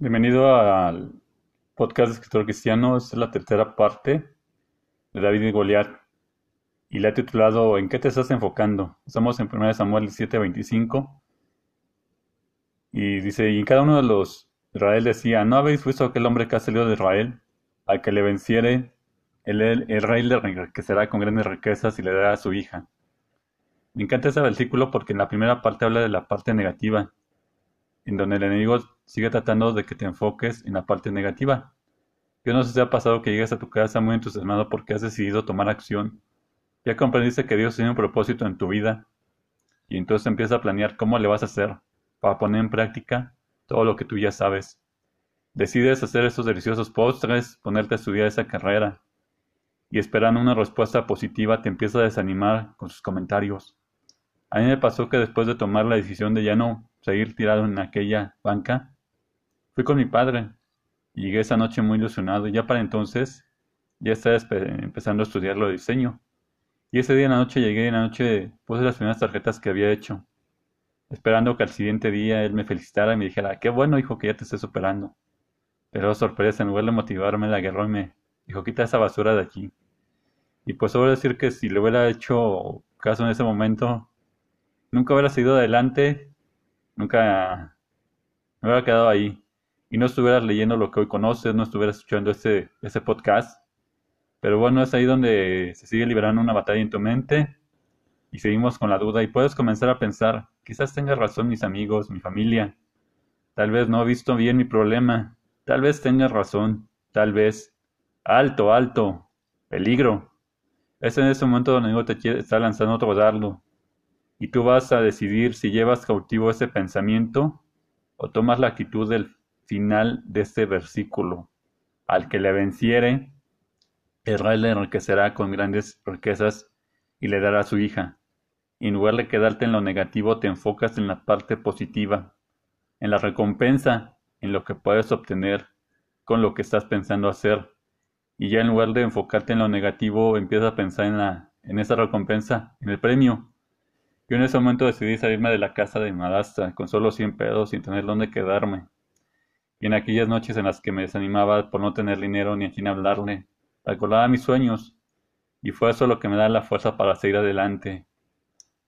Bienvenido al podcast de Escritor Cristiano. Esta es la tercera parte de David y Goliat. Y la he titulado ¿En qué te estás enfocando? Estamos en 1 Samuel 7:25. Y dice, y en cada uno de los Israel decía, ¿no habéis visto aquel hombre que ha salido de Israel? Al que le venciere, el, el rey le enriquecerá con grandes riquezas y le dará a su hija. Me encanta ese versículo porque en la primera parte habla de la parte negativa en donde el enemigo sigue tratando de que te enfoques en la parte negativa. Yo no sé si ha pasado que llegas a tu casa muy entusiasmado porque has decidido tomar acción. Ya comprendiste que Dios tiene un propósito en tu vida y entonces empiezas a planear cómo le vas a hacer para poner en práctica todo lo que tú ya sabes. Decides hacer esos deliciosos postres, ponerte a estudiar esa carrera y esperando una respuesta positiva te empieza a desanimar con sus comentarios. A mí me pasó que después de tomar la decisión de ya no seguir tirado en aquella banca, fui con mi padre y llegué esa noche muy ilusionado y ya para entonces ya estaba empezando a estudiar lo de diseño. Y ese día en la noche llegué y en la noche puse las primeras tarjetas que había hecho, esperando que al siguiente día él me felicitara y me dijera, qué bueno hijo que ya te estés superando. Pero sorpresa, en lugar de motivarme, la agarró y me dijo, quita esa basura de aquí. Y pues a decir que si le hubiera hecho caso en ese momento, nunca hubiera seguido adelante nunca me hubiera quedado ahí y no estuvieras leyendo lo que hoy conoces, no estuvieras escuchando ese, ese podcast. Pero bueno, es ahí donde se sigue liberando una batalla en tu mente. Y seguimos con la duda. Y puedes comenzar a pensar, quizás tenga razón mis amigos, mi familia, tal vez no he visto bien mi problema, tal vez tengas razón, tal vez, alto, alto, peligro. Es en ese momento donde el te está lanzando otro dardo. Y tú vas a decidir si llevas cautivo ese pensamiento o tomas la actitud del final de este versículo. Al que le venciere, Israel le enriquecerá con grandes riquezas y le dará a su hija. Y en lugar de quedarte en lo negativo, te enfocas en la parte positiva, en la recompensa, en lo que puedes obtener con lo que estás pensando hacer. Y ya en lugar de enfocarte en lo negativo, empiezas a pensar en, la, en esa recompensa, en el premio, yo en ese momento decidí salirme de la casa de mi con solo 100 pesos sin tener dónde quedarme. Y en aquellas noches en las que me desanimaba por no tener dinero ni a quien hablarle, recordaba mis sueños. Y fue eso lo que me da la fuerza para seguir adelante.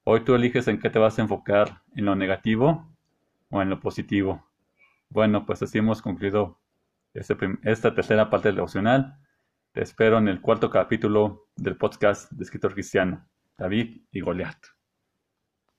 Hoy tú eliges en qué te vas a enfocar, en lo negativo o en lo positivo. Bueno, pues así hemos concluido este esta tercera parte del devocional. Te espero en el cuarto capítulo del podcast de escritor cristiano, David y Goliat.